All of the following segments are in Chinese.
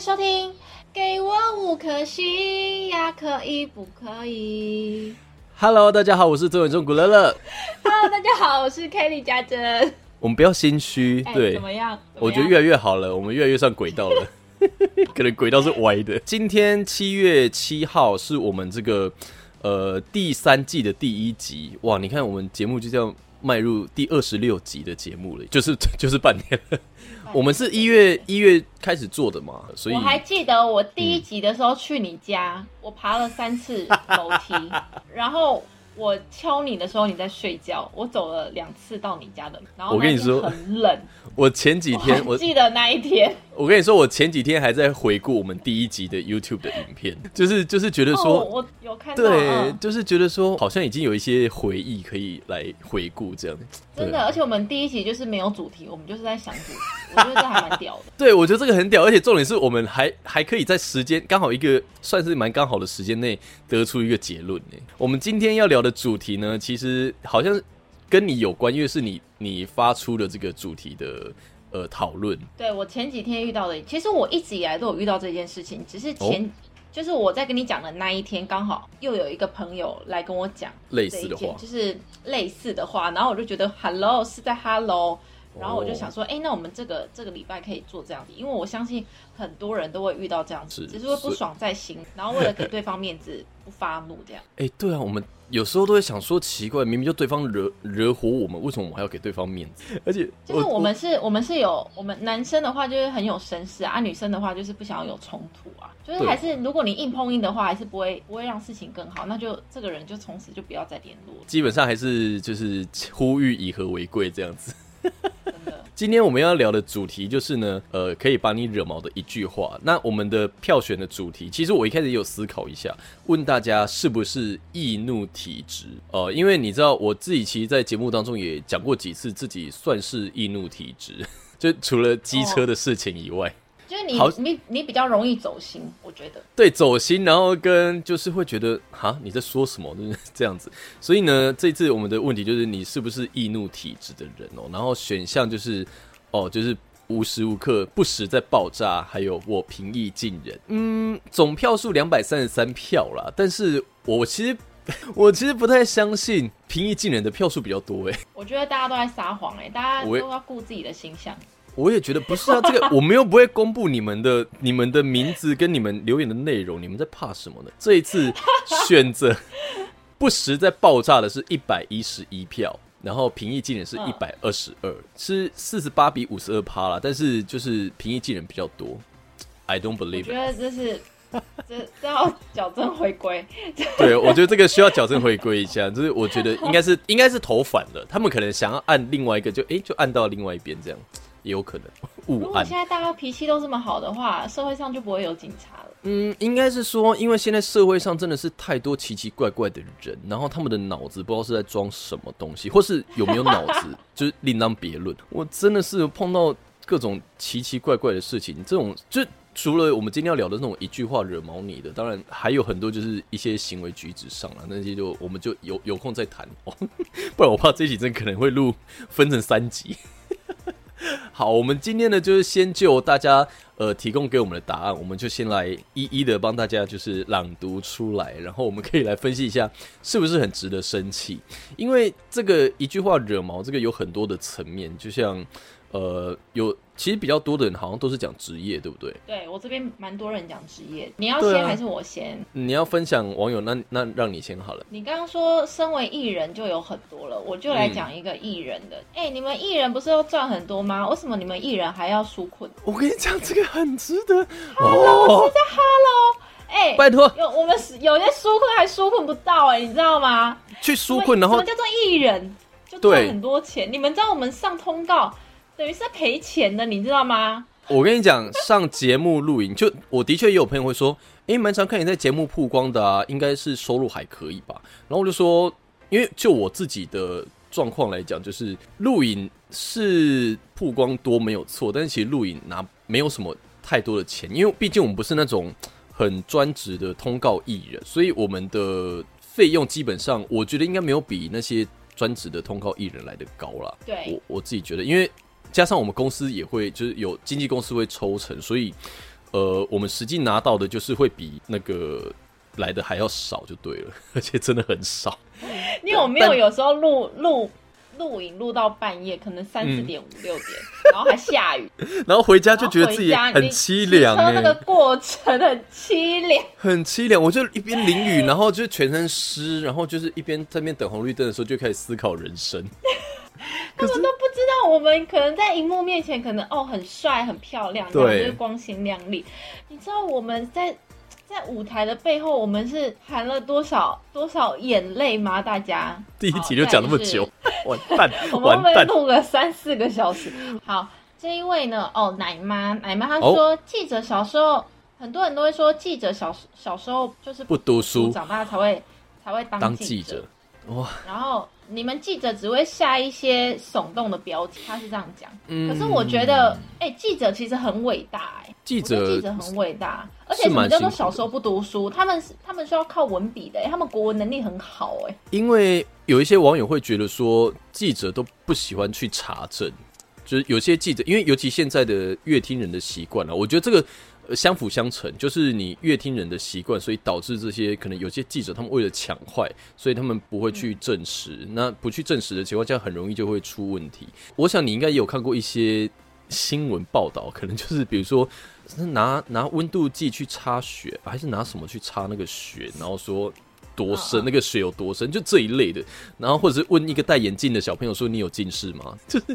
迎收听，给我五颗星呀，可以不可以 Hello，大家好，我是周远中古乐乐。？Hello，大家好，我是 Kelly 家珍。我们不要心虚，哎对？怎么样我觉得越来越好了，我们越来越上轨道了。可能轨道是歪的。今天七月七号是我们这个呃第三季的第一集，哇！你看我们节目就这样迈入第二十六集的节目了，就是 就是半年了。我们是一月一月开始做的嘛，所以我还记得我第一集的时候去你家，我爬了三次楼梯，然后我敲你的时候你在睡觉，我走了两次到你家的，然后我跟你说很冷，我前几天我记得那一天，我跟你说，我前几天还在回顾我们第一集的 YouTube 的影片，就是就是觉得说。哦、我有看到，对，嗯就是觉得说，好像已经有一些回忆可以来回顾这样。真的，而且我们第一集就是没有主题，我们就是在想主题，我觉得这还蛮屌的。对，我觉得这个很屌，而且重点是我们还还可以在时间刚好一个算是蛮刚好的时间内得出一个结论呢。我们今天要聊的主题呢，其实好像跟你有关，因为是你你发出的这个主题的呃讨论。对我前几天遇到的，其实我一直以来都有遇到这件事情，只是前、哦就是我在跟你讲的那一天，刚好又有一个朋友来跟我讲类似的话就是类似的话，然后我就觉得 hello 是在 hello。然后我就哦想说，哎、那我们这个这个礼拜可以做这样子，因为我相信很多人都会遇到这样子，是只是会不爽在心，然后为了给对方面子不发怒这样。哎、对啊，我们有时候都会想说，奇怪，明明就对方惹惹火我们，为什么我们还要给对方面子？而且 就是我们是，我们是有我们男生的话就是很有绅士啊，啊女生的话就是不想要有冲突啊，就是还是如果你硬碰硬的话，还是不会不会让事情更好，那就这个人就从此就不要再联络，基本上还是就是 呼吁以和为贵这样子。今天我们要聊的主题就是呢，呃，可以把你惹毛的一句话。那我们的票选的主题，其实我一开始有思考一下，问大家是不是易怒体质？呃，因为你知道我自己其实，在节目当中也讲过几次，自己算是易怒体质，就除了机车的事情以外。就是你好你你比较容易走心，我觉得。对走心，然后跟就是会觉得哈你在说什么，就 是这样子。所以呢，这次我们的问题就是你是不是易怒体质的人哦？然后选项就是哦，就是无时无刻不时在爆炸，还有我平易近人。嗯，总票数两百三十三票啦，但是我其实 我其实不太相信平易近人的票数比较多诶。我觉得大家都在撒谎哎，大家都要顾自己的形象。我也觉得不是啊，这个我们又不会公布你们的、你们的名字跟你们留言的内容，你们在怕什么呢？这一次选择 不时在爆炸的是一百一十一票，然后平易近人是一百二十二，是四十八比五十二趴啦，但是就是平易近人比较多。I don't believe 我觉。得这是这这要矫正回归。对，我觉得这个需要矫正回归一下，就是我觉得应该是应该是投反了，他们可能想要按另外一个就，诶就按到另外一边这样，也有可能误按如果现。在大家脾气都这么好的话，社会上就不会有警察了。嗯，应该是说，因为现在社会上真的是太多奇奇怪怪的人，然后他们的脑子不知道是在装什么东西，或是有没有脑子，就是另当别论。我真的是碰到各种奇奇怪怪的事情，这种就除了我们今天要聊的那种一句话惹毛你的，当然还有很多就是一些行为举止上了，那些就我们就有有空再谈哦，不然我怕这一集真可能会录分成三集。好，我们今天呢，就是先就大家呃提供给我们的答案，我们就先来一一的帮大家就是朗读出来，然后我们可以来分析一下是不是很值得生气。因为这个一句话惹毛，这个有很多的层面，就像呃有其实比较多的人好像都是讲职业，对不对？对我这边蛮多人讲职业，你要先还是我先？你要分享网友，那那让你先好了。你刚刚说身为艺人就有很多了，我就来讲一个艺人的。哎、你们艺人不是要赚很多吗？为什么你们艺人还要纾困我跟你讲，这个很值得？Hello，哦是，在 Hello。哎、拜托有我们是有些纾困还纾困不到哎、你知道吗？去纾困，然后什么叫做艺人就对赚很多钱？你们知道我们上通告等于是在赔钱的，你知道吗？我跟你讲，上节目录影，就我的确也有朋友会说，哎，蛮常看你在节目曝光的啊，应该是收入还可以吧？然后我就说，因为就我自己的状况来讲，就是录影是曝光多没有错，但是其实录影拿没有什么太多的钱，因为毕竟我们不是那种很专职的通告艺人，所以我们的费用基本上，我觉得应该没有比那些专职的通告艺人来的高啦。对我我自己觉得，因为加上我们公司也会就是有经纪公司会抽成，所以呃，我们实际拿到的就是会比那个来的还要少，就对了，而且真的很少。你有没有有时候录录录影录到半夜，可能三四点五六点，然后还下雨，然后回家就觉得自己很凄凉骑车那个哎，过程很凄凉。很凄凉。我就一边淋雨，然后就全身湿，然后就是一边在那边等红绿灯的时候，就开始思考人生。他们都不知道我们可能在荧幕面前，可能哦很帅很漂亮，对就是光鲜亮丽。你知道我们在在舞台的背后，我们是含了多少多少眼泪吗？大家第一集就讲那么久，完蛋，我们会完蛋。不会录了三四个小时？好，这一位呢，哦，奶妈，奶妈她哦说，记者小时候，很多人都会说，记者小小时候就是不读书长大才会才会当当记记者，哇，然后你们记者只会下一些耸动的标题，他是这样讲。嗯可是我觉得，哎、记者其实很伟大、哎，记者记者很伟大，而且是什么叫做蛮辛苦的小时候不读书？他们是他们需要靠文笔的、哎他们国文能力很好、哎，因为有一些网友会觉得说，记者都不喜欢去查证，就是有些记者，因为尤其现在的乐听人的习惯了，我觉得这个。相辅相成，就是你越听人的习惯，所以导致这些可能有些记者他们为了抢快，所以他们不会去证实。那不去证实的情况下，很容易就会出问题。我想你应该也有看过一些新闻报道，可能就是比如说拿拿温度计去插血，还是拿什么去插那个血，然后说多深，那个水有多深，就这一类的。然后或者是问一个戴眼镜的小朋友说：“你有近视吗？”就是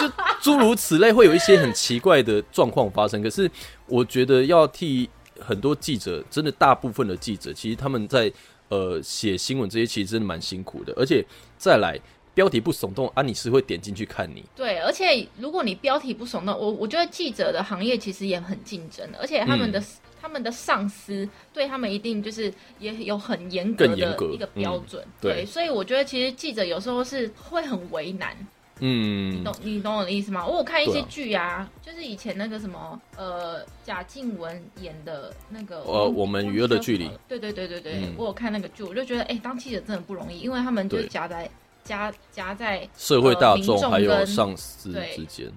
就诸如此类，会有一些很奇怪的状况发生。可是我觉得要替很多记者，真的大部分的记者，其实他们在呃写新闻这些，其实真的蛮辛苦的。而且再来标题不耸动啊，你是会点进去看你。对，而且如果你标题不耸动，我我觉得记者的行业其实也很竞争的，而且他们的、嗯他们的上司对他们一定就是也有很严格的一个标准，嗯对所以我觉得其实记者有时候是会很为难，嗯，你懂你懂我的意思吗？我有看一些剧啊，就是以前那个什么呃贾静雯演的那个呃我们娱乐的距离对对对对对，嗯。我有看那个剧，我就觉得哎、当记者真的不容易，因为他们就是夹在夹夹在社会大众众还有跟上司之间，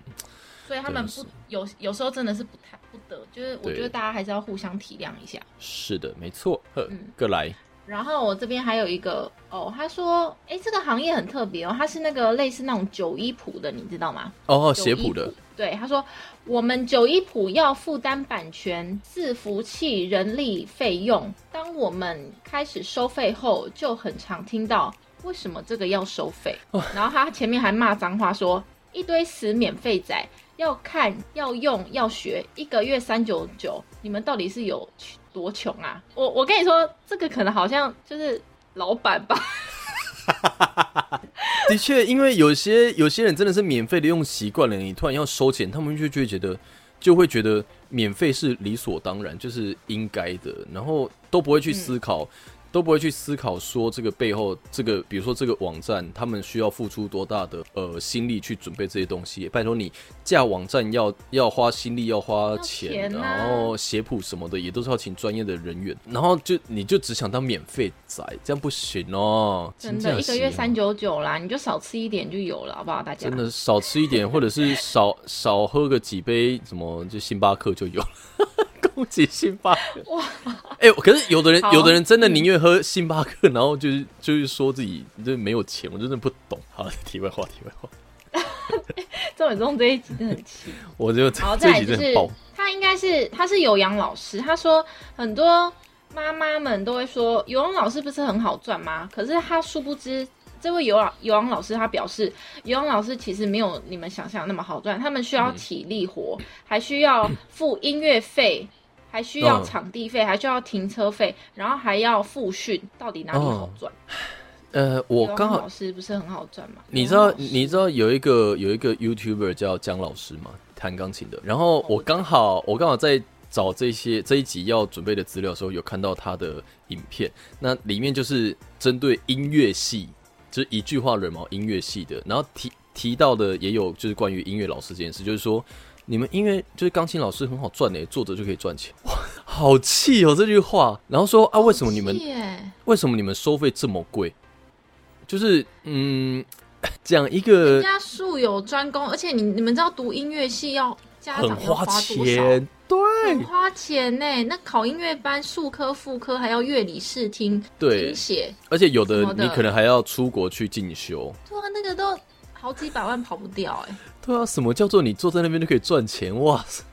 所以他们不有有时候真的是不太不得，就是我觉得大家还是要互相体谅一下。是的，没错。呵嗯，各来。然后我这边还有一个哦，他说，哎，这个行业很特别哦，它是那个类似那种九一谱的，你知道吗？哦，写谱的，对，他说我们九一谱要负担版权、伺服器、人力费用。当我们开始收费后，就很常听到为什么这个要收费？然后他前面还骂脏话说一堆死免费仔，要看、要用、要学，一个月三九九，你们到底是有多穷啊？我我跟你说，这个可能好像就是老板吧。的确，因为有些有些人真的是免费的用习惯了，你突然要收钱，他们就就会觉得就会觉得免费是理所当然，就是应该的，然后都不会去思考。都不会去思考说这个背后，这个比如说这个网站，他们需要付出多大的呃心力去准备这些东西。拜托你架网站要要花心力，要花钱，然后写谱什么的也都是要请专业的人员，然后就你就只想当免费仔，这样不行哦。真的，一个月三九九啦，你就少吃一点就有了，好不好？大家真的 少吃一点，或者是少少喝个几杯什么，就星巴克就有了。恭喜星巴克！哇，哎、可是有的人有的人真的宁愿喝星巴克，然后就是就是说自己就是没有钱，我真的不懂。好，题外话，题外话，郑伟忠这一集真的很气。我就这好，这一集真的很爆。他应该是他是有氧老师，他说很多妈妈们都会说有氧老师不是很好赚吗？可是他殊不知。这位游老游王老师他表示，游王老师其实没有你们想象那么好赚，他们需要体力活，还需要付音乐费，还需要嗯场地费，还需要停车费，然后还要复训，到底哪里好赚？呃，我有刚好老师不是很好赚吗？你知道你知道有一个有一个 YouTuber 叫姜老师吗？弹钢琴的。然后我刚好我刚好在找这些这一集要准备的资料的时候，有看到他的影片。那里面就是针对音乐系，就是一句话惹毛音乐系的。然后提提到的也有就是关于音乐老师这件事，就是说你们音乐就是钢琴老师很好赚的，坐着就可以赚钱。哇，好气哦这句话。然后说啊，为什么你们为什么你们收费这么贵？就是嗯，讲一个人家术有专攻，而且你你们知道读音乐系要家很花？钱，对很花钱呢。那考音乐班、数科、副科，还要乐理试听、对听写，而且有的你可能还要出国去进修。对啊，那个都好几百万跑不掉哎。对啊，什么叫做你坐在那边就可以赚钱？哇，傻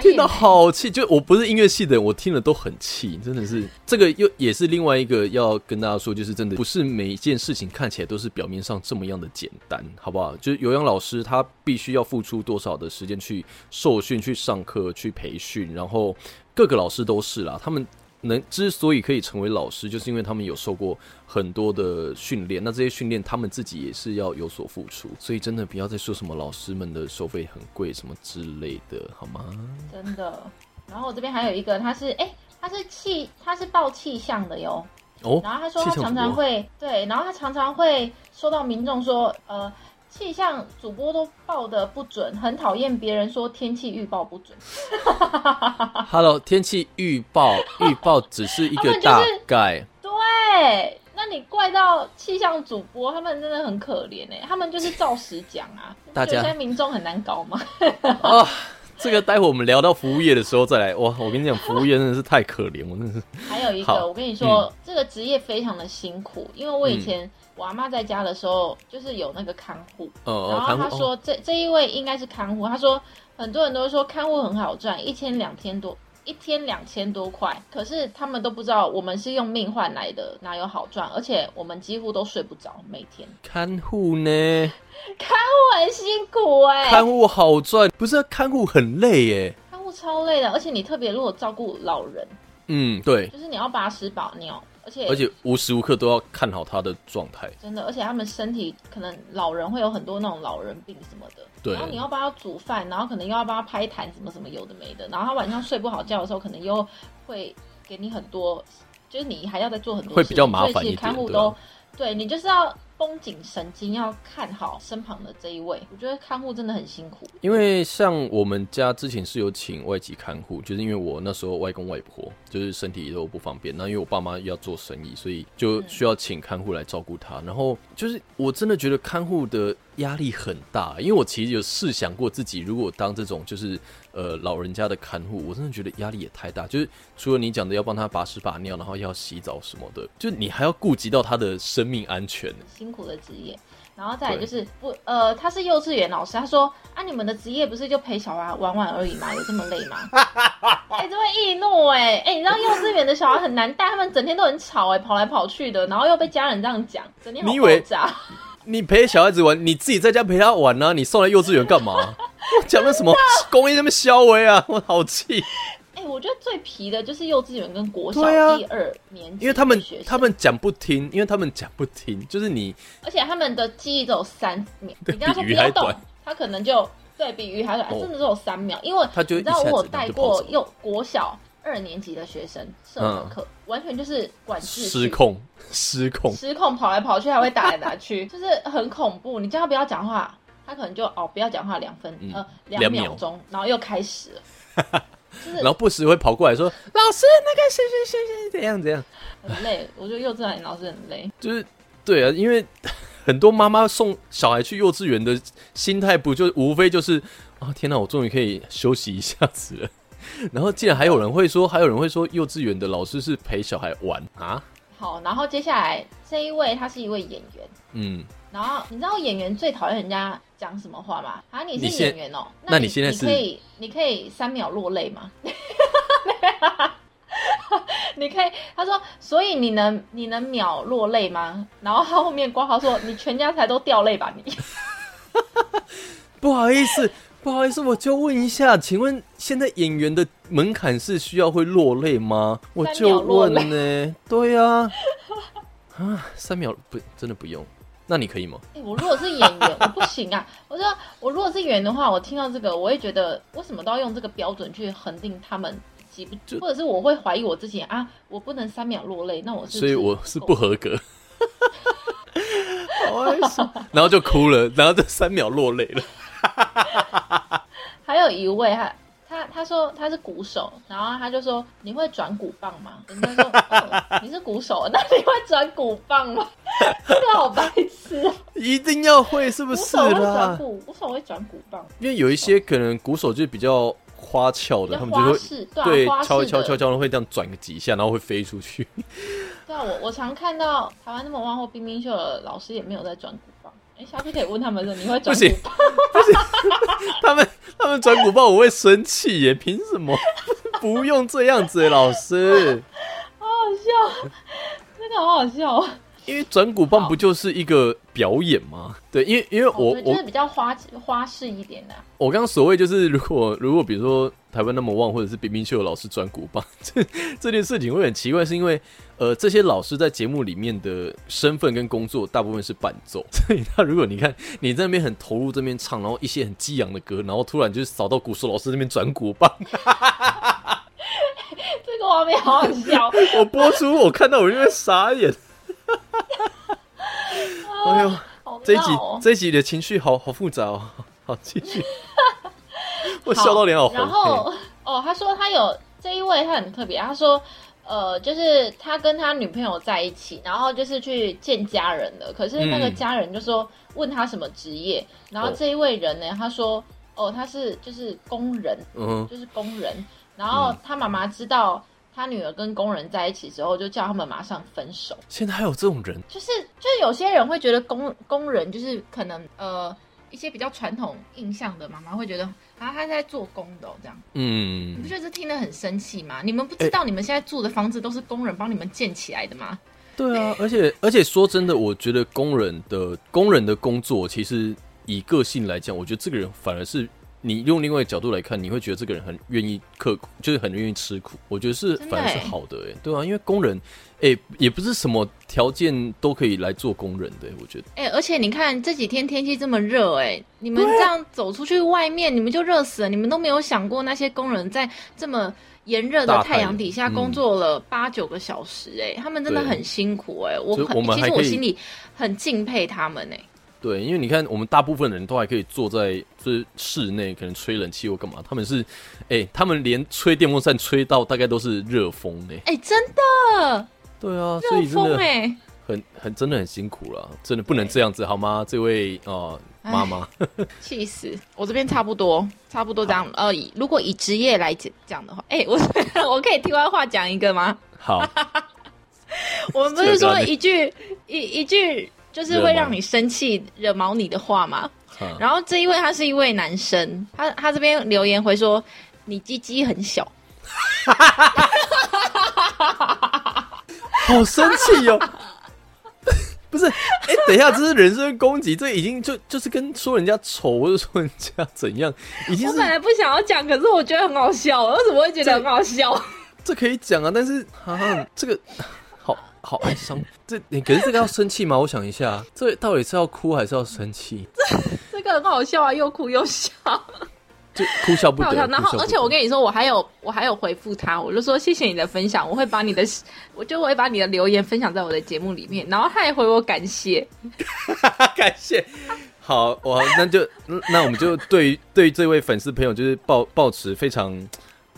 听到好气！就我不是音乐系的人，我听了都很气，真的是。这个又也是另外一个要跟大家说，就是真的不是每一件事情看起来都是表面上这么样的简单，好不好？就是有氧老师他必须要付出多少的时间去受训、去上课、去培训，然后各个老师都是啦，他们。能之所以可以成为老师，就是因为他们有受过很多的训练。那这些训练，他们自己也是要有所付出。所以真的不要再说什么老师们的收费很贵什么之类的，好吗？真的。然后我这边还有一个，他是哎、他是气，他是报气象的哟。哦，然后他说他常常会对，然后他常常会收到民众说，呃，气象主播都报的不准，很讨厌别人说天气预报不准。Hello，天气预报预报只是一个大概，对，那你怪到气象主播，他们真的很可怜哎，他们就是照实讲啊。大家民众很难搞吗？啊。这个待会我们聊到服务业的时候再来。哇，我跟你讲，服务业真的是太可怜，我真的是。还有一好个，我跟你说，这个职业非常的辛苦，因为我以前、我阿妈在家的时候，就是有那个看护，哦，然后看护哦他说、这这一位应该是看护，他说很多人都说看护很好赚，一天两千多。一天两千多块，可是他们都不知道我们是用命换来的，哪有好赚？而且我们几乎都睡不着，每天看护呢？看护很辛苦哎、看护好赚，不是啊看护很累耶。看护超累的，而且你特别如果照顾老人，嗯，对，就是你要把屎把尿，而且而且无时无刻都要看好他的状态。真的，而且他们身体可能老人会有很多那种老人病什么的，对然后你要帮他煮饭，然后可能又要帮他拍痰什么什么有的没的，然后他晚上睡不好觉的时候，可能又会给你很多，就是你还要再做很多事会比较麻烦看护都对你就是要绷紧神经，要看好身旁的这一位。我觉得看护真的很辛苦，因为像我们家之前是有请外籍看护，就是因为我那时候外公外婆就是身体都不方便，那因为我爸妈要做生意，所以就需要请看护来照顾他。然后就是我真的觉得看护的压力很大，因为我其实有试想过自己如果当这种就是呃老人家的看护，我真的觉得压力也太大。就是除了你讲的要帮他把屎把尿，然后要洗澡什么的，就你还要顾及到他的生命安全。辛苦的职业。然后再来就是不呃，他是幼稚园老师，他说啊，你们的职业不是就陪小孩玩玩而已吗？有这么累吗？哎、这会易怒哎、哎、你知道幼稚园的小孩很难带，他们整天都很吵哎、跑来跑去的，然后又被家人这样讲，整天好你以为。你陪小孩子玩，你自己在家陪他玩呢、你送来幼稚园干嘛？我讲的什么公益那么消微啊，我好气，哎、我觉得最皮的就是幼稚园跟国小对啊一二年级，因为他们他们讲不听，因为他们讲不听，就是你而且他们的记忆只有三秒，你跟他说比不要动他可能就对比鱼还短，哦。真的只有三秒。因为他就你知道我带过幼国小二年级的学生社科课，完全就是管制失控 失控，失控跑来跑去，还会打来打去，就是很恐怖。你叫他不要讲话，他可能就哦不要讲话两分、嗯呃两秒。两秒钟，然后又开始了，就是然后不时会跑过来说老师那个谁谁谁谁怎样怎样，很累。我觉得幼稚园老师很累。就是对啊，因为很多妈妈送小孩去幼稚园的心态不就无非就是啊天哪，我终于可以休息一下子了。然后竟然还有人会说，还有人会说幼稚园的老师是陪小孩玩啊？好，然后接下来这一位他是一位演员，嗯，然后你知道演员最讨厌人家讲什么话吗？啊，你是演员哦，那你你现在是你可以你可以三秒落泪吗？你可以，他说，所以你能你能秒落泪吗？然后他后面挂号说，你全家才都掉泪吧你。不好意思，不好意思，我就问一下，请问现在演员的门槛是需要会落泪吗？我就问呢，对呀、啊，啊，三秒不真的不用，那你可以吗？哎、我如果是演员，我不行啊！我说我如果是演员的话，我听到这个，我会觉得为什么都要用这个标准去恒定他们极不就，或者是我会怀疑我自己啊，我不能三秒落泪，那我是不所以我是不合。格。然后就哭了，然后就三秒落泪了。还有一位他他他说他是鼓手，然后他就说你会转鼓棒吗？人家说、哦、你是鼓手，那你会转鼓棒吗？这个好白痴啊！一定要会是不鼓是手会转啦？鼓，鼓手会转鼓棒，因为有一些可能鼓手就比较花俏的，他们就会对敲一敲敲敲，会这样转个几下，然后会飞出去。对啊，我我常看到台湾那么旺或冰冰秀的老师也没有在转鼓棒。哎，下次可以问他们说你会转鼓棒？他们他们转鼓棒我会生气耶，凭什么？不用这样子，老师。好好笑，真的好好笑哦。因为转鼓棒不就是一个表演吗？对，因为因为我、哦对就是比较花花式一点的啊、我刚刚所谓就是，如果如果比如说台湾那么旺，或者是冰冰秀老师转鼓棒，这这件事情会很奇怪，是因为呃这些老师在节目里面的身份跟工作大部分是伴奏，所以他如果你看你在那边很投入这边唱，然后一些很激昂的歌，然后突然就是扫到鼓手老师那边转鼓棒，这个画面好好笑。我播出我看到我就会傻眼。哎呦，好这一集这一集的情绪好好复杂哦，好继续。我笑到脸好红。然后哦，他说他有这一位他很特别，他说呃，就是他跟他女朋友在一起，然后就是去见家人了。可是那个嗯家人就说问他什么职业，然后哦这一位人呢，他说哦，他是就是工人，嗯，就是工人。然后他妈妈知道他女儿跟工人在一起之后，就叫他们马上分手。现在还有这种人，就是就是有些人会觉得工工人就是可能呃一些比较传统印象的妈妈会觉得啊他在做工的、哦、这样，嗯你嗯不，觉得这听得很生气吗？你们不知道你们现在住的房子都是工人帮你们建起来的吗？对啊，而且而且说真的，我觉得工人的工人的工作，其实以个性来讲，我觉得这个人反而是你用另外一个角度来看，你会觉得这个人很愿意刻苦，就是很愿意吃苦。我觉得是反而是欸好的、欸，对啊，因为工人，哎、也不是什么条件都可以来做工人的、欸我觉得。哎、而且你看这几天天气这么热，哎，你们这样走出去外面，你们就热死了。你们都没有想过那些工人在这么炎热的太阳底下嗯工作了八九个小时，哎，他们真的很辛苦，哎，我很我其实我心里很敬佩他们，哎。对，因为你看，我们大部分人都还可以坐在就是室内，可能吹冷气或干嘛。他们是，哎、他们连吹电风扇吹到大概都是热风呢。哎、真的对啊，所热以真的风哎、很很真的很辛苦了，真的不能这样子好吗？这位啊哎妈妈，气死！我这边差不多，差不多这样。呃，以如果以职业来讲讲的话，哎、我 我可以题外话讲一个吗？好，我们不是说这个一句一一句就是会让你生气、惹毛你的话嘛？嗯然后这一位他是一位男生，他他这边留言回说你鸡鸡很小，好生气哦。不是，哎、等一下，这是人身攻击，这已经就就是跟说人家丑或者说人家怎样，已经我本来不想要讲，可是我觉得很好笑，我为什么会觉得很好笑？这可以讲啊，但是啊，这个好好哀伤。这你可是这个要生气吗？我想一下，这到底是要哭还是要生气？这这个很好笑啊，又哭又笑。就哭笑不得。然后，而且我跟你说，我还有我还有回复他，我就说谢谢你的分享，我会把你的，我就会把你的留言分享在我的节目里面。然后他也回我感谢，感谢。好，我那就嗯那我们就对对这位粉丝朋友就是抱抱持非常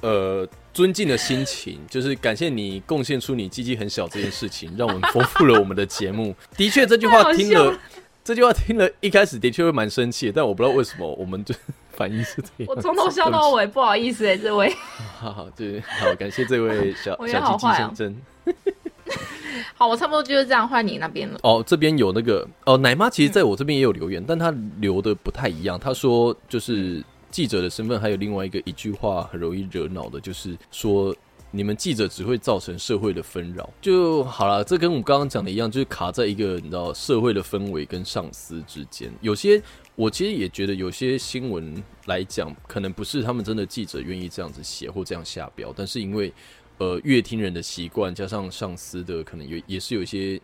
呃尊敬的心情，就是感谢你贡献出你鸡鸡很小这件事情，让我们丰富了我们的节目。的确，这句话听了这句话听了一开始的确会蛮生气，但我不知道为什么我们就 反应是这样。我从头笑到尾，不好意思哎、这位。好好，对，好，感谢这位小小鸡鸡好坏哦先生。好，我差不多就是这样，换你那边了。哦，这边有那个哦，奶妈其实在我这边也有留言，但她留的不太一样。她说就是记者的身份，还有另外一个一句话很容易惹恼的，就是说你们记者只会造成社会的纷扰就好了。这跟我们刚刚讲的一样，就是卡在一个你知道社会的氛围跟上司之间。有些我其实也觉得有些新闻来讲，可能不是他们真的记者愿意这样子写或这样下标，但是因为呃乐听人的习惯，加上上司的可能有也是有一些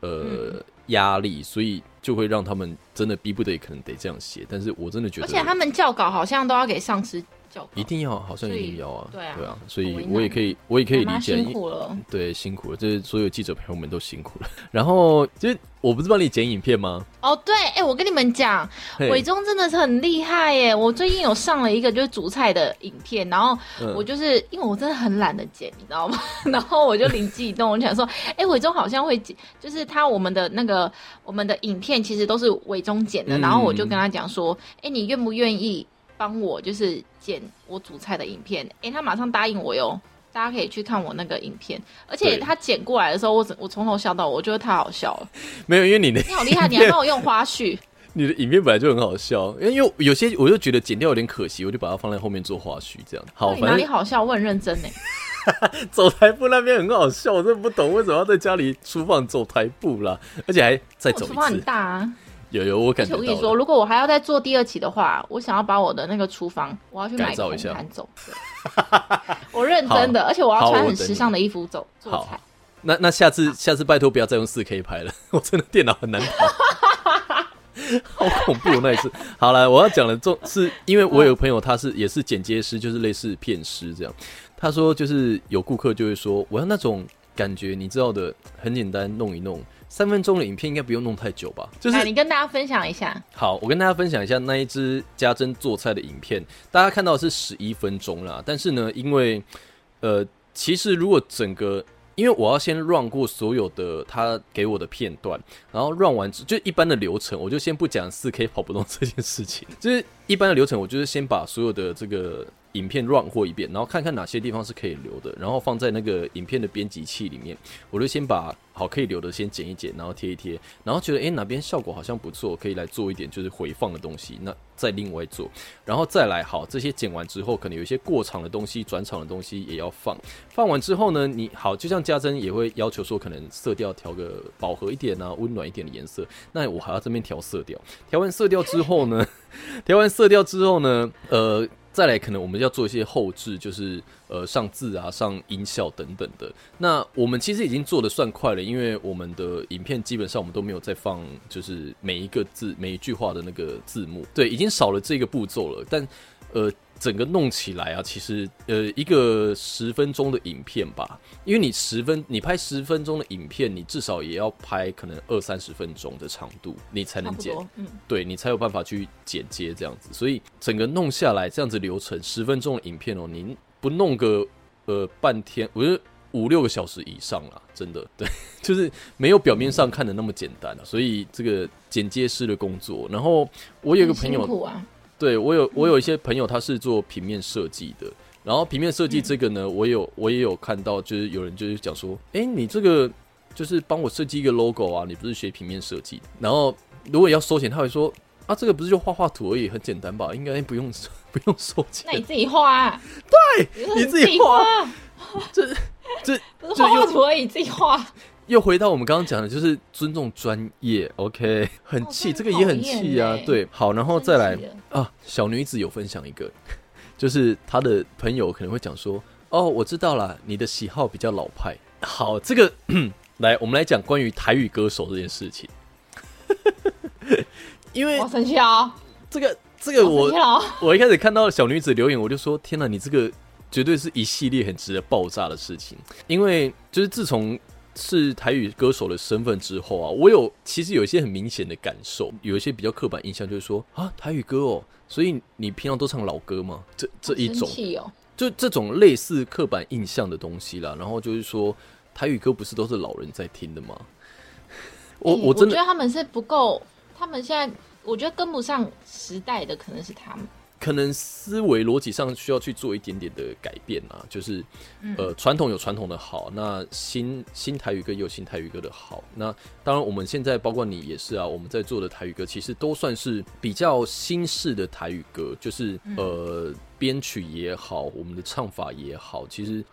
呃压力，所以就会让他们真的逼不得已，可能得这样写。但是我真的觉得，而且他们教稿好像都要给上司一定要，好像一定要啊，对啊对啊，所以我也可以，我也可以理解，辛苦了。对，辛苦了，这是所有记者朋友们都辛苦了。然后就是我不是帮你剪影片吗？哦，对，哎、我跟你们讲，伟忠真的是很厉害耶！我最近有上了一个就是煮菜的影片，然后嗯我就是、因为我真的很懒得剪，你知道吗？然后我就灵机一动，我想说，哎、伟忠好像会剪，就是他我们的那个我们的影片其实都是伟忠剪的，嗯然后我就跟他讲说，哎、你愿不愿意帮我就是剪我煮菜的影片？哎、他马上答应我哟。大家可以去看我那个影片，而且他剪过来的时候，我我从头笑到尾，我觉得太好笑了。没有，因为你的你好厉害，你还帮我用花絮。你的影片本来就很好笑，因为因为有些我就觉得剪掉有点可惜，我就把它放在后面做花絮这样。好，你哪里好笑？我很认真呢。走台步那边很好笑，我真的不懂为什么要在家里厨房走台步啦，而且还再走我厨房很。大啊，有有，我感觉我跟你说，如果我还要再做第二期的话，我想要把我的那个厨房，我要去买个红改造一下毯走。我认真的，而且我要穿很时尚的衣服走做好菜。那那下次下次拜托不要再用四 K 拍了，我真的电脑很难跑，好恐怖哦那一次。好了，我要讲的重是因为我有个朋友他是也是剪接师，就是类似片师这样。他说就是有顾客就会说我要那种感觉，你知道的，很简单弄一弄，三分钟的影片应该不用弄太久吧？就是，你跟大家分享一下。好，我跟大家分享一下那一只家珍做菜的影片，大家看到的是十一分钟啦，但是呢，因为呃，其实如果整个因为我要先 run 过所有的他给我的片段，然后 run 完之就一般的流程，我就先不讲四 K 跑不动这件事情，就是一般的流程，我就是先把所有的这个影片 run 过一遍，然后看看哪些地方是可以留的，然后放在那个影片的编辑器里面，我就先把好可以留的先剪一剪，然后贴一贴，然后觉得诶哪边效果好像不错，可以来做一点就是回放的东西，那再另外做，然后再来好这些剪完之后，可能有一些过场的东西、转场的东西也要放，放完之后呢，你好就像家珍也会要求说，可能色调调个饱和一点啊，温暖一点的颜色，那我还要这边调色调，调完色调之后呢，调完色调之后呢，呃。再来，可能我们要做一些后置，就是呃上字啊、上音效等等的。那我们其实已经做的算快了，因为我们的影片基本上我们都没有再放，就是每一个字、每一句话的那个字幕，对，已经少了这个步骤了。但呃，整个弄起来啊，其实呃一个十分钟的影片吧，因为你十分你拍十分钟的影片，你至少也要拍可能二三十分钟的长度，你才能剪。嗯，对你才有办法去剪接这样子，所以整个弄下来这样子流程，十分钟的影片哦，您不弄个呃半天，我觉得五六个小时以上啦，真的，对，就是没有表面上看的那么简单啊，所以这个剪接师的工作，然后我有一个朋友对我有我有一些朋友他是做平面设计的，然后平面设计这个呢，我有我也有看到，就是有人就是讲说，哎、你这个就是帮我设计一个 logo 啊，你不是学平面设计，然后如果要收钱，他会说。啊，这个不是就画画图而已，很简单吧？应该不用不用收钱。那你自己画啊，对你你自己画画，这这不是画画图而已，自己画。又回到我们刚刚讲的，就是尊重专业。OK，很哦气，这个也很气啊。欸对，好，然后再来啊，小女子有分享一个，就是她的朋友可能会讲说，哦，我知道了，你的喜好比较老派。好，这个来，我们来讲关于台语歌手这件事情，因为我生气啊，这个这个我我一开始看到小女子留言，我就说：“天哪，你这个绝对是一系列很值得爆炸的事情。”因为就是自从是台语歌手的身份之后啊，我有其实有一些很明显的感受，有一些比较刻板印象，就是说啊，台语歌哦，所以你平常都唱老歌吗？这这一种就这种类似刻板印象的东西啦。然后就是说，台语歌不是都是老人在听的吗？我欸我真的觉得他们是不够，他们现在我觉得跟不上时代的可能是他们。可能思维逻辑上需要去做一点点的改变啊，就是嗯呃，传统有传统的好，那新新台语歌也有新台语歌的好。那当然，我们现在包括你也是啊，我们在做的台语歌其实都算是比较新式的台语歌，就是嗯呃，编曲也好，我们的唱法也好，其实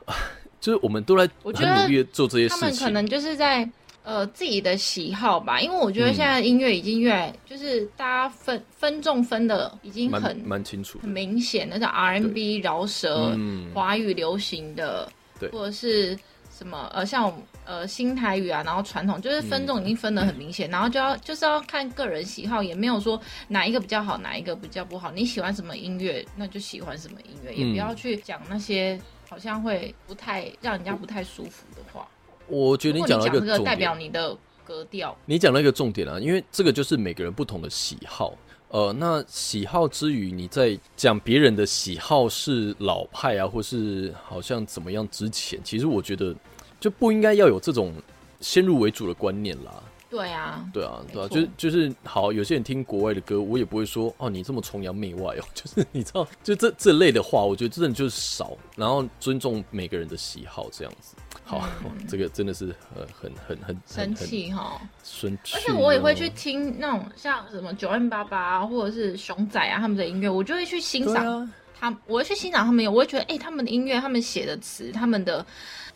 就是我们都在我觉得很努力的做这些事情。他们可能就是在呃自己的喜好吧，因为我觉得嗯现在音乐已经越来，就是大家分分众分的已经很蛮清楚很，明显，那种 R&B 饶舌、嗯，华语流行的，对。或者是什么呃，像我们呃新台语啊，然后传统就是分众已经分得很明显，然后就要就是要看个人喜好，也没有说哪一个比较好，哪一个比较不好。你喜欢什么音乐，那就喜欢什么音乐，也不要去讲那些好像会不太让人家不太舒服的话。我觉得你讲了一个代个重点，表你的格调，你讲了一个重点啊，因为这个就是每个人不同的喜好。呃，那喜好之余，你在讲别人的喜好是老派啊，或是好像怎么样之前，其实我觉得就不应该要有这种先入为主的观念啦。对啊，对啊，对啊，就是就是好，有些人听国外的歌，我也不会说哦，你这么崇洋媚外哦，就是你知道，就这这类的话，我觉得真的就是少，然后尊重每个人的喜好这样子。好，这个真的是呃很很很生，气哈。生气。而且我也会去听那种像什么九 N 八八啊，或者是熊仔啊他们的音乐，我就会去欣赏他啊，他，我会去欣赏他们，我会觉得，哎、他们的音乐，他们写的词，他们的。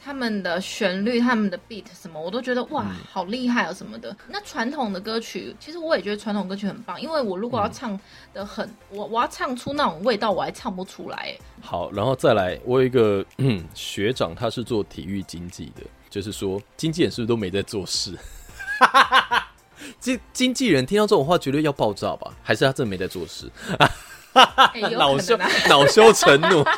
他们的旋律、他们的 beat 什么，我都觉得哇，好厉害哦什么的。那传统的歌曲，其实我也觉得传统歌曲很棒，因为我如果要唱的很，我我要唱出那种味道，我还唱不出来。哎好，然后再来，我有一个嗯 学长，他是做体育经济的，就是说经纪人是不是都没在做事？经经纪人听到这种话，绝对要爆炸吧？还是他真的没在做事？恼羞！恼羞成怒。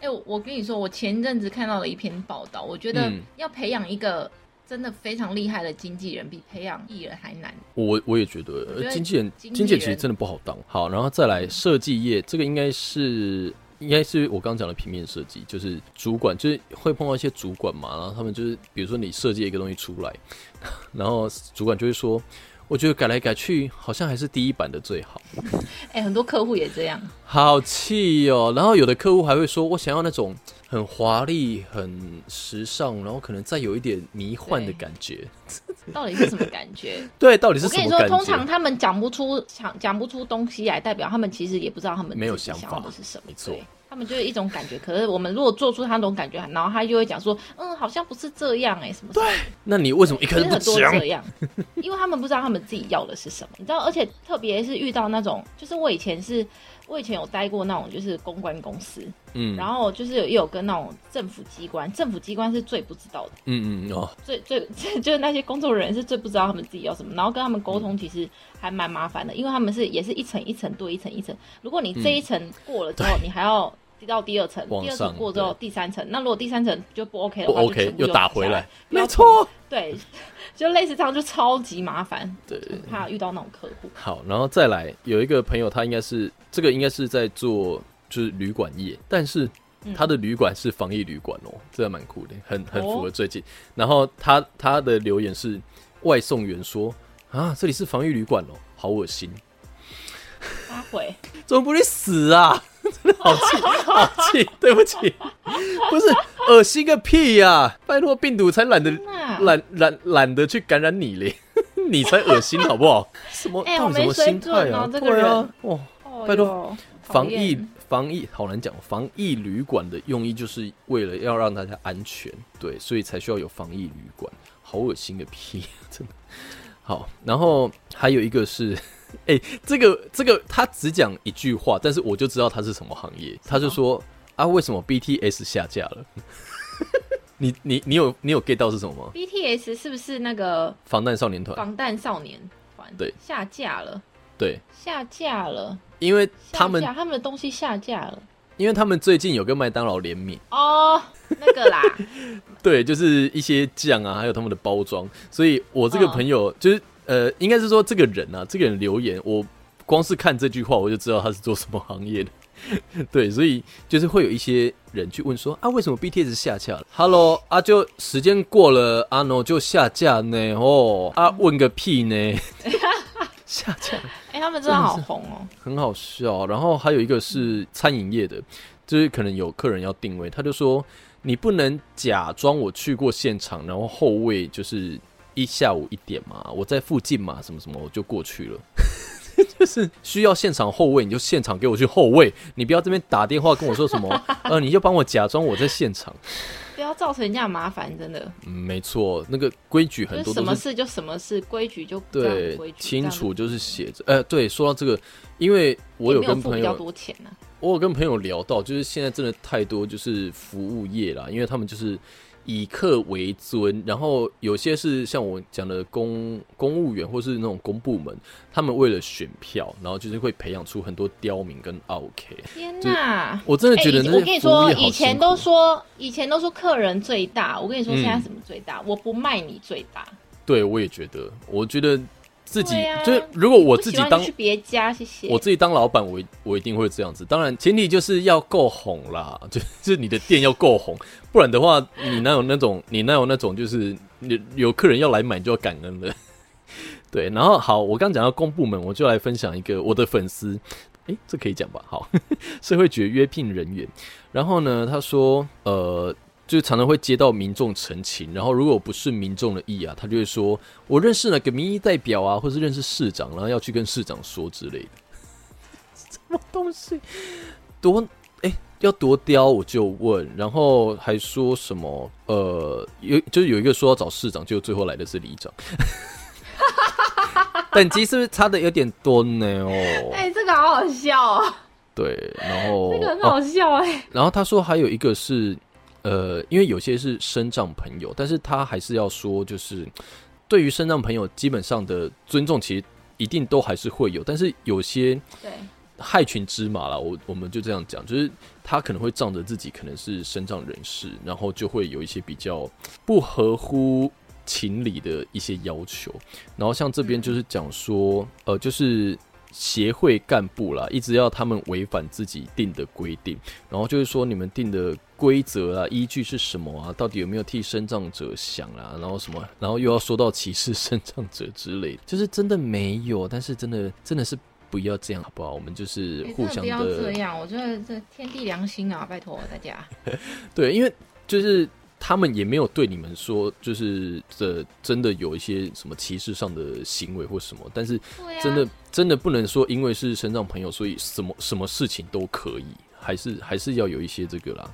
哎、我我跟你说，我前一阵子看到了一篇报道，我觉得嗯要培养一个真的非常厉害的经纪人，比培养艺人还难。我我也觉得，经纪人经纪人其实真的不好当。好，然后再来设计业，这个应该是应该是我刚刚讲的平面设计，就是主管就是会碰到一些主管嘛，然后他们就是比如说你设计一个东西出来，然后主管就会说，我觉得改来改去好像还是第一版的最好，哎、很多客户也这样。好气哦。然后有的客户还会说，我想要那种很华丽、很时尚，然后可能再有一点迷幻的感觉。到底是什么感觉？对，到底是我跟你说？通常他们讲不出讲讲不出东西来，代表他们其实也不知道他们没有想想法要的是什么。没错对，他们就是一种感觉。可是我们如果做出他那种感觉，然后他就会讲说，嗯，好像不是这样哎、什么什么的。那你为什么一开始不多讲？这样，因为他们不知道他们自己要的是什么，你知道？而且特别是遇到那种，就是我以前是，我以前有待过那种就是公关公司，嗯。然后就是有也有跟那种政府机关，政府机关是最不知道的。嗯嗯哦，最最 就是那些工作人员是最不知道他们自己要什么，然后跟他们沟嗯。通其实还蛮麻烦的，因为他们是也是一层一层对一层一层，如果你这一层过了之后，你还要到第二层，第二层过之后第三层，那如果第三层就不 OK 的不 OK 又打回来没错，对，就类似这样就超级麻烦，对。怕遇到那种客户。好，然后再来有一个朋友，他应该是这个应该是在做就是旅馆业，但是嗯他的旅馆是防疫旅馆哦，这还蛮酷的，很很符合哦最近。然后他他的留言是外送员说啊，这里是防疫旅馆哦，好恶心，阿悔，怎么不去死啊？真 的好气，好气，对不起，不是恶心个屁呀、拜托，病毒才懒得懒懒懒得去感染你嘞，你才恶心好不好？什么？哎到底什么好没水心态啊？准哦这个人，哇，哦拜托防疫防疫好难讲，防疫旅馆的用意就是为了要让大家安全，对，所以才需要有防疫旅馆。好恶心个屁，真的。好，然后还有一个是，哎、这个这个他只讲一句话，但是我就知道他是什么行业。他就说啊，为什么 BTS 下架了？你你你有你有 get 到是什么吗？BTS 是不是那个防弹少年团，防弹少年团？对，下架了，对，下架了，因为他们他们的东西下架了。因为他们最近有跟麦当劳联名。哦，那个啦，对，就是一些酱啊，还有他们的包装，所以我这个嗯朋友、就是呃，应该是说这个人啊，这个人留言，我光是看这句话我就知道他是做什么行业的。对，所以就是会有一些人去问说啊，为什么 BTS 下架了？Hello 啊，就时间过了，啊 no 就下架呢？哦啊，问个屁呢？下架哎、他们真的好红哦。很好笑。然后还有一个是餐饮业的，就是可能有客人要定位，他就说你不能假装我去过现场，然后后位就是一下午一点嘛，我在附近嘛，什么什么我就过去了。就是需要现场后卫，你就现场给我去后卫，你不要这边打电话跟我说什么，呃，你就帮我假装我在现场。不要造成人家的麻烦，真的。嗯，没错，那个规矩很多什么事就什么事，规矩就对规矩清楚，就是写着。呃，对，说到这个，因为我有有跟朋友多钱呢、我有跟朋友聊到，就是现在真的太多就是服务业啦，因为他们就是以客为尊，然后有些是像我讲的公公务员或是那种公部门，他们为了选票，然后就是会培养出很多刁民跟 OK。天哪！我真的觉得我跟你说，以前都说，以前都说客人最大。我跟你说，嗯现在什么最大？我不卖你最大。对我也觉得，我觉得自己、啊就是如果我自己当别家，谢谢。我自己当老板，我我一定会这样子。当然，前提就是要够红啦，就 就是你的店要够红，不然的话，你哪有那种你哪有那种就是你有客人要来买，你就要感恩了。对，然后好，我刚讲到公部门，我就来分享一个我的粉丝，诶，这可以讲吧？好，社会局约聘人员，然后呢，他说，呃。就常常会接到民众陈情，然后如果不是民众的意啊，他就会说我认识哪个民意代表啊，或是认识市长，然后要去跟市长说之类的。什么东西？多哎、要多刁我就问，然后还说什么呃，有就是有一个说要找市长，就最后来的是里长。等级是不是差的有点多呢？哦，哎、这个好好笑哦，对，然后这个很哦好笑哎、然后他说还有一个是，呃，因为有些是身障朋友，但是他还是要说，就是对于身障朋友基本上的尊重，其实一定都还是会有，但是有些对，害群之马啦，我我们就这样讲，就是他可能会仗着自己可能是身障人士，然后就会有一些比较不合乎情理的一些要求。然后像这边就是讲说，呃，就是协会干部啦，一直要他们违反自己定的规定，然后就是说你们定的规则啊，依据是什么啊？到底有没有替生障者想啊？然后什么？然后又要说到歧视生障者之类的，就是真的没有，但是真的真的是不要这样好不好？我们就是哎互相不要这样，我觉得这天地良心啊，拜托大家。对，因为就是他们也没有对你们说，就是这真的有一些什么歧视上的行为或什么，但是真的真的不能说因为是身障朋友，所以什么什么事情都可以，还是还是要有一些这个啦。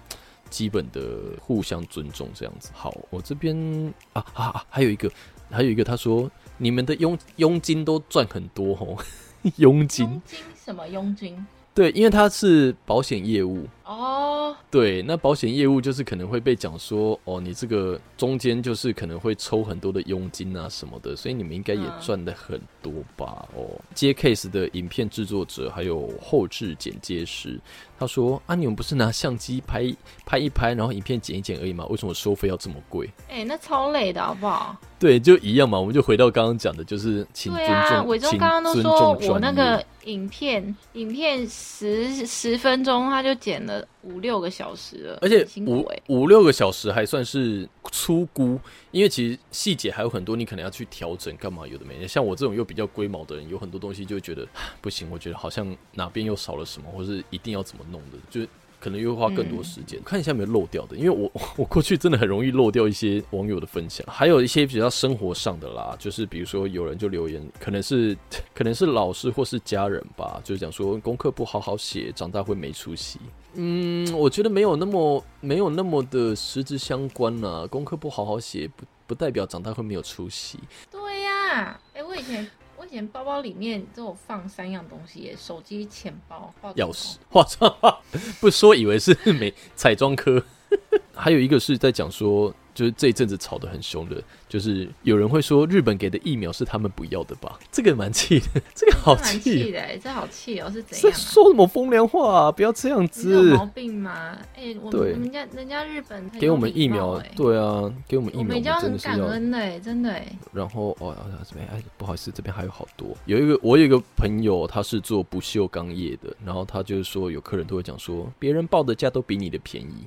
基本的互相尊重这样子。好，我这边啊啊啊，还有一个，还有一个，他说你们的佣佣金都赚很多哦，佣金佣金什么佣金？对，因为他是保险业务，哦，对，那保险业务就是可能会被讲说，哦，你这个中间就是可能会抽很多的佣金啊什么的，所以你们应该也嗯赚的很多吧？哦，接 case 的影片制作者还有后置剪接师，他说啊，你们不是拿相机拍拍一拍，然后影片剪一剪而已吗？为什么收费要这么贵？哎、那超累的好不好？对，就一样嘛，我们就回到刚刚讲的，就是请尊重，伟忠请刚刚都尊说我那个影片，影片十十分钟他就剪了五六个小时了，而且五哎、五六个小时还算是粗估，因为其实细节还有很多，你可能要去调整，干嘛有的没的。像我这种又比较龟毛的人，有很多东西就觉得啊不行，我觉得好像哪边又少了什么，或是一定要怎么弄的，就是可能又会花更多时间。看一下有没有漏掉的，因为我 我过去真的很容易漏掉一些网友的分享，还有一些比较生活上的啦，就是比如说有人就留言，可能是 可能是老师或是家人吧，就是讲说功课不好好写，长大会没出息。嗯，我觉得没有那么没有那么的实质相关啦、功课不好好写，不不代表长大会没有出息。对呀、哎、我以前我以前包包里面都有放三样东西耶，手机、钱包、钥匙，我操！不说以为是 美彩妆科。还有一个是在讲说，就是这一阵子吵得很凶的，就是有人会说日本给的疫苗是他们不要的吧？这个蛮气的，这个好气气。的哎，这好气哦，是怎这样、啊？说什么风凉话啊？不要这样子有毛病吗？哎、我对们人家人家日本很给我们疫苗哎，对啊，给我们疫苗，我们已经要很感真的是要恩的哎，真的哎。然后哦，这边哎，不好意思，这边还有好多。有一个我有一个朋友，他是做不锈钢业的，然后他就是说，有客人都会讲说，别人报的价都比你的便宜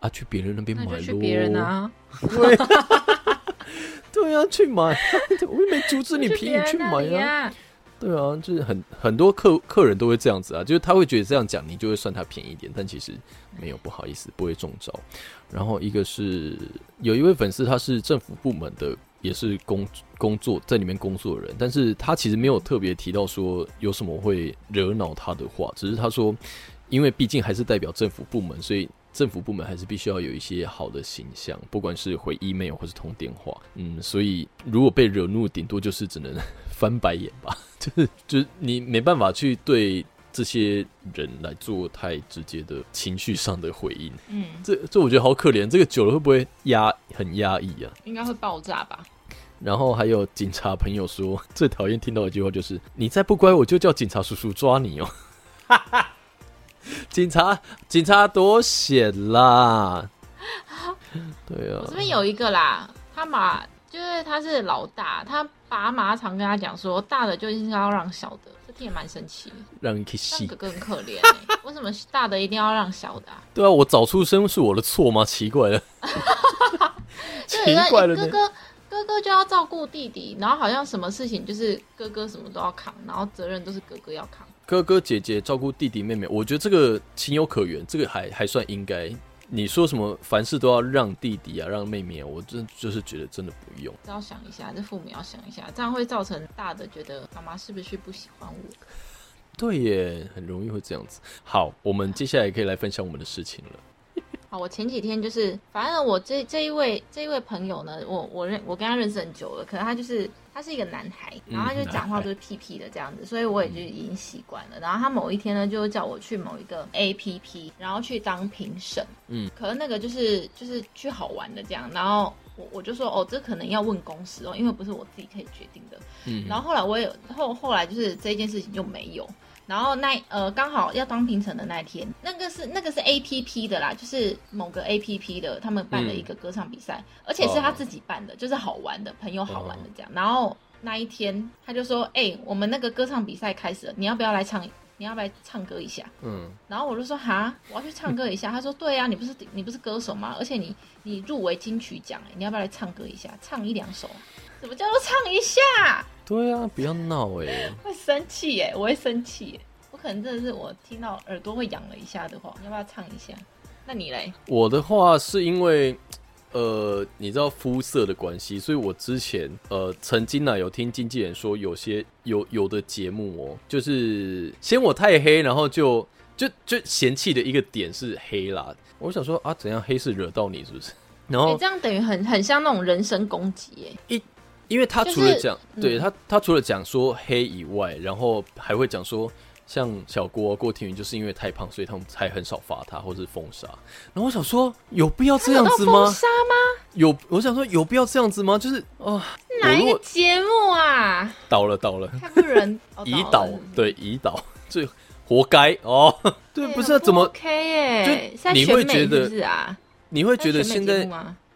啊，去别人那边买咯。就去别人啊，对，对啊，去买，我又没阻止你就便宜去买啊。对啊，就是很很多客客人都会这样子啊，就是他会觉得这样讲你就会算他便宜一点，但其实没有，不好意思，不会中招。然后一个是有一位粉丝，他是政府部门的，也是工工作在里面工作的人，但是他其实没有特别提到说有什么会惹恼他的话，只是他说，因为毕竟还是代表政府部门，所以政府部门还是必须要有一些好的形象，不管是回 email 或是通电话，嗯，所以如果被惹怒，顶多就是只能 翻白眼吧，就是就是你没办法去对这些人来做太直接的情绪上的回应。嗯，这这我觉得好可怜，这个久了会不会压很压抑啊？应该会爆炸吧？然后还有警察朋友说，最讨厌听到的一句话就是：“你再不乖，我就叫警察叔叔抓你哦。” 警察，警察多险啦！对啊我这，边有一个啦，他马就是他是老大，他爸妈常跟他讲说，大的就应该要让小的，这听也蛮神奇的。让哥。哥很可怜、欸，为什么大的一定要让小的、啊？对啊，我早出生是我的错吗？奇怪了，奇就是怪了呢。哥哥哥哥就要照顾弟弟，然后好像什么事情就是哥哥什么都要扛，然后责任都是哥哥要扛。哥哥姐姐照顾弟弟妹妹，我觉得这个情有可原，这个还还算应该。你说什么凡事都要让弟弟啊，让妹妹啊，我真就是觉得真的不用。这要想一下，这父母要想一下，这样会造成大的觉得妈妈是不是不喜欢我？对耶，很容易会这样子。好，我们接下来可以来分享我们的事情了。好，我前几天就是，反正我这这一位这一位朋友呢，我我认我跟他认识很久了，可能他就是他是一个男孩，然后他就讲话都是屁屁的这样子，所以我也就已经习惯了。然后他某一天呢，就叫我去某一个 A P P，然后去当评审，嗯，可能那个就是就是去好玩的这样，然后我我就说哦，这可能要问公司哦，因为不是我自己可以决定的。嗯，然后后来我也后后来就是这件事情就没有。然后那呃刚好要当评审的那一天，那个是那个是 A P P 的啦，就是某个 A P P 的，他们办了一个歌唱比赛，而且是他自己办的，就是好玩的，朋友好玩的这样。然后那一天他就说：“哎、我们那个歌唱比赛开始了，你要不要来唱？你要不要来唱歌一下？”嗯，然后我就说：“哈，我要去唱歌一下。”他说：“对啊，你不是你不是歌手吗？而且你你入围金曲奖，哎，你要不要来唱歌一下？唱一两首啊？什么叫做唱一下？对啊，不要闹哎。会生气耶，我会生气耶。我可能真的是我听到耳朵会痒了一下的话，你要不要唱一下？那你嘞？我的话是因为，呃，你知道肤色的关系，所以我之前呃曾经呢有听经纪人说，有些有有的节目哦，就是嫌我太黑，然后就就就嫌弃的一个点是黑啦。我想说啊，怎样黑是惹到你是不是？然你、后这样等于很很像那种人身攻击耶。因为他除了讲，嗯对他他除了讲说黑以外，然后还会讲说。像小郭郭天云，就是因为太胖，所以他们才很少罚他，或者是封杀。然后我想说，有必要这样子吗封？杀吗？有，我想说有必要这样子吗？就是啊，哪一节目啊？倒了倒了，太不人哦 胰岛了对胰岛，最活该哦。对，哎不是啊怎么 OK 耶？就你会觉得是啊？你会觉得现在？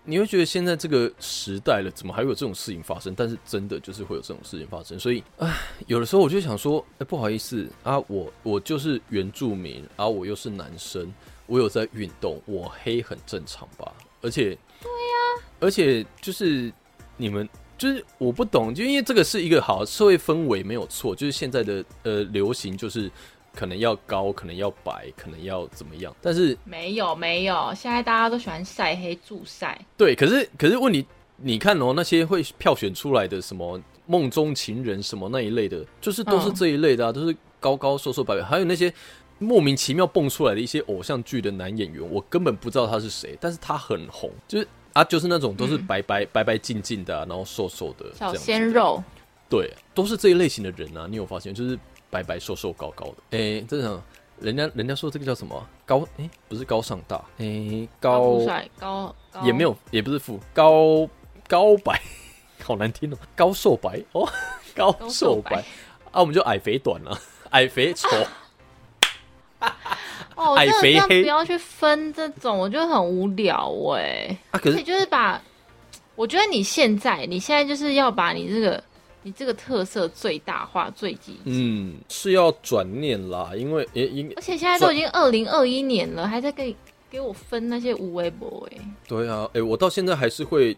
你会觉得现在这个时代了，怎么还会有这种事情发生？但是真的就是会有这种事情发生，所以唉，有的时候我就想说，哎、不好意思啊，我我就是原住民，然、后我又是男生，我有在运动，我黑很正常吧？而且，对呀、而且就是你们。就是我不懂，就因为这个是一个好社会氛围没有错，就是现在的呃流行就是可能要高，可能要白，可能要怎么样，但是没有没有，现在大家都喜欢晒黑助晒。对，可是可是问题，你看哦，那些会票选出来的什么梦中情人什么那一类的，就是都是嗯这一类的啊，都是高高瘦瘦白白，还有那些莫名其妙蹦出来的一些偶像剧的男演员，我根本不知道他是谁，但是他很红，就是啊，就是那种都是嗯白白、白白净净的、啊，然后瘦瘦的小鲜肉，对，都是这一类型的人啊。你有发现，就是白白瘦瘦高高的。诶、真的，人家人家说这个叫什么啊高？哎、不是高尚大，哎、高富帅，高高也没有，也不是富高高白，好难听哦，高瘦白哦，高 高瘦白瘦白啊，我们就矮肥短了，矮肥丑。哦，矮肥黑不要去分这种，我觉得很无聊哎。啊，可是就是把，我觉得你现在，你现在就是要把你这个你这个特色最大化、最极致。嗯是要转念啦，因为诶应而且现在都已经二零二一年了，还在给给我分那些无微博哎。对啊，诶、我到现在还是会，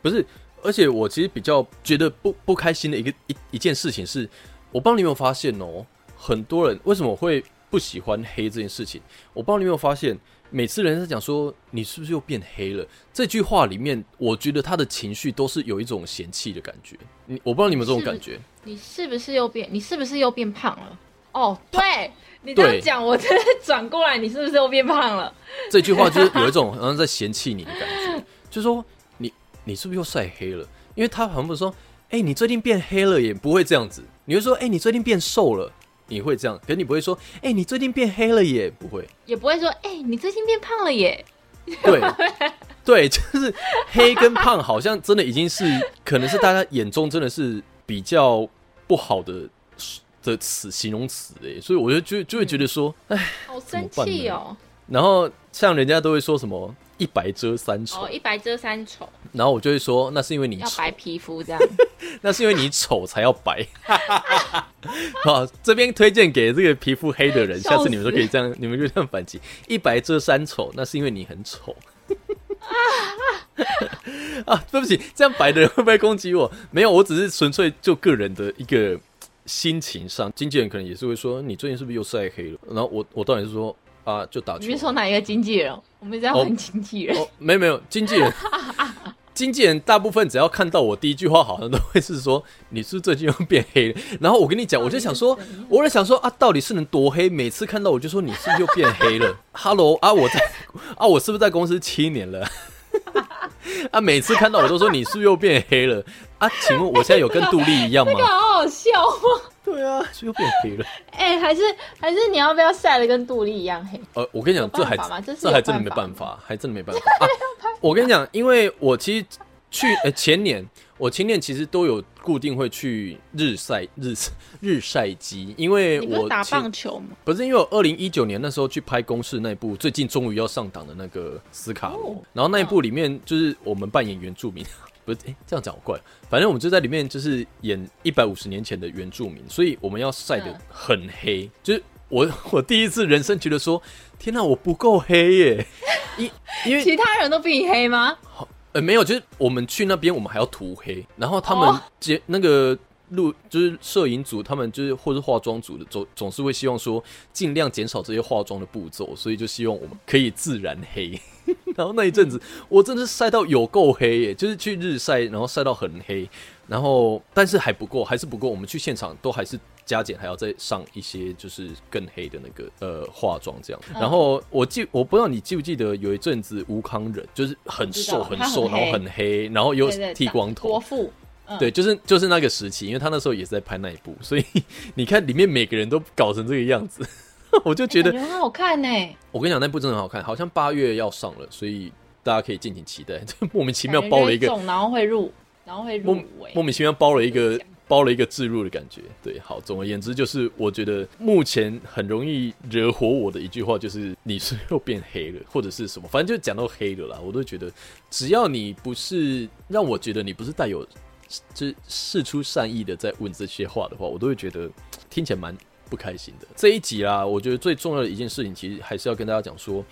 不是，而且我其实比较觉得不不开心的一个一一件事情是，我不知道你有没有发现哦，很多人为什么会不喜欢黑这件事情，我不知道你有没有发现，每次人家讲说你是不是又变黑了这句话里面，我觉得他的情绪都是有一种嫌弃的感觉，你我不知道你们这种感觉，你是不是又变？你是不是又变胖了？哦，对你这样讲，我真的转过来，你是不是又变胖了？这句话就是有一种好像在嫌弃你的感觉，就是说你你是不是又晒黑了？因为他好像不是说，哎、你最近变黑了，也不会这样子，你会说，哎、你最近变瘦了，你会这样，可是你不会说，哎、你最近变黑了耶，不会。也不会说，哎、你最近变胖了耶。对，对，就是黑跟胖，好像真的已经是，可能是大家眼中真的是比较不好的的词形容词哎，所以我就就就会觉得说，哎、好生气哦！然后像人家都会说什么一白遮三丑，哦，一白遮三丑，然后我就会说，那是因为你，要白皮肤这样。那是因为你丑才要白。好，这边推荐给这个皮肤黑的人，下次你们都可以这样，你们就这样反击，一白遮三丑，那是因为你很丑。啊，对不起，这样白的人会不会攻击我？没有，我只是纯粹就个人的一个心情上，经纪人可能也是会说你最近是不是又晒黑了？然后我我当然是说啊，就打球。你是说哪一个经纪人？我们在哦玩经纪人。哦，没有没有，经纪人，经纪人大部分只要看到我第一句话，好像都会是说你是不是最近又变黑了。然后我跟你讲，我就想说，我在想说啊，到底是能多黑？每次看到我就说你是不是又变黑了？Hello 啊，我在啊，我是不是在公司七年了？啊，每次看到我都说你是不是又变黑了？啊，请问我现在有跟杜丽一样吗这？个好好笑哦！对啊，就又变黑了。哎、还是还是你要不要晒的跟杜丽一样黑？呃，我跟你讲，这还这这 还真的没办法还真的没办法啊！我跟你讲，因为我其实去呃前年，我前年其实都有固定会去日晒日日晒机，因为我打棒球吗？不是因为我二零一九年那时候去拍公式那部最近终于要上档的那个斯卡罗，哦然后那一部里面就是我们扮演原住民，不是哎、这样讲好怪，反正我们就在里面就是演一百五十年前的原住民，所以我们要晒得嗯很黑，就是我 我第一次人生觉得说，天哪、我不够黑耶，因因为其他人都比你黑吗？呃，没有，就是我们去那边，我们还要涂黑，然后他们哦接、那个录，就是摄影组，他们就是或是化妆组的，总总是会希望说尽量减少这些化妆的步骤，所以就希望我们可以自然黑。然后那一阵子，我真的是晒到有够黑耶，就是去日晒，然后晒到很黑，然后但是还不够，还是不够，我们去现场都还是加减，还要再上一些就是更黑的那个呃化妆这样。嗯。然后我记我不知道你记不记得有一阵子吴康仁就是很瘦很瘦，然后很黑，然后又剃光头，对，就是就是那个时期，因为他那时候也是在拍那一部，所以 你看里面每个人都搞成这个样子，我就觉得很好看呢。我跟你讲那部真的很好看，好像八月要上了，所以大家可以敬请期待。这 莫名其妙包了一个然后会入，然后会入。莫名其妙包了一个包了一个自入的感觉。对，好，总而言之就是，我觉得目前很容易惹火我的一句话就是你是又变黑了，或者是什么，反正就讲到黑了啦，我都觉得只要你不是让我觉得你不是带有就是事出善意的在问这些话的话，我都会觉得听起来蛮不开心的。这一集啦，我觉得最重要的一件事情，其实还是要跟大家讲说。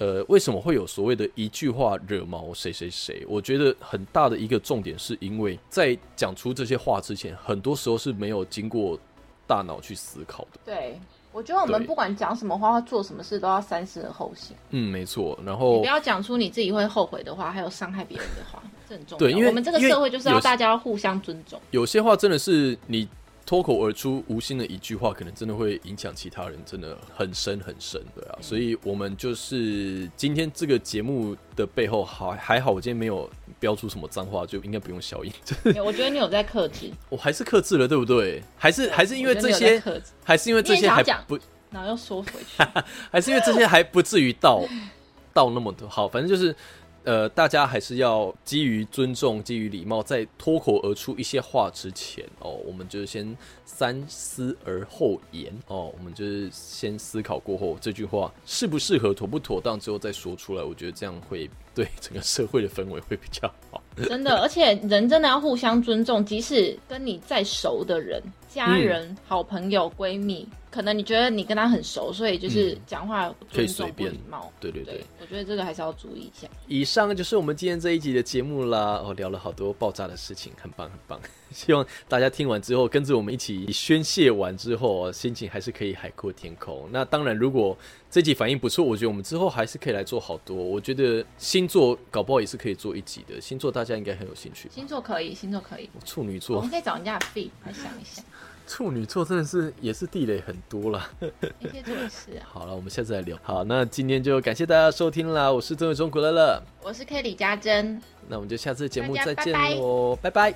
呃，为什么会有所谓的一句话惹毛谁谁谁？我觉得很大的一个重点是因为在讲出这些话之前，很多时候是没有经过大脑去思考的。对，我觉得我们不管讲什么话或做什么事，都要三思而后行。嗯，没错。然你后不要讲出你自己会后悔的话，还有伤害别人的话，这很重要。对因为我们这个社会就是要大家要互相尊重。有些话真的是你脱口而出无心的一句话，可能真的会影响其他人，真的很深很深，对啊。所以我们就是今天这个节目的背后，好还好，我今天没有标出什么脏话，就应该不用消音。我觉得你有在克制，我还是克制了，对不对？还是还是因为这些还是因为这些还不，然后又缩回去。还是因为这些还不至于到到那么多。好，反正就是。呃，大家还是要基于尊重、基于礼貌，在脱口而出一些话之前哦，我们就先三思而后言哦，我们就是先思考过后这句话适不适合、妥不妥当之后再说出来。我觉得这样会对整个社会的氛围会比较好。真的，而且人真的要互相尊重，即使跟你再熟的人、家人、好朋友、闺蜜，可能你觉得你跟他很熟，所以就是嗯讲话可以随便礼貌。对对对对，我觉得这个还是要注意一下。以上就是我们今天这一集的节目啦。哦，聊了好多爆炸的事情，很棒很棒。希望大家听完之后，跟着我们一起宣泄完之后，心情还是可以海阔天空。那当然，如果这集反应不错，我觉得我们之后还是可以来做好多。我觉得星座搞不好也是可以做一集的。星座大家应该很有兴趣。星座可以，星座可以，我处女座我们，可以找人家的 fee 来想一下。处女座真的是也是地雷很多啦。天蝎座也是啊。好了，我们下次再聊。好，那今天就感谢大家收听啦，我是曾伟忠古乐乐。我是 K 李家珍，那我们就下次节目再见拜拜喽，拜拜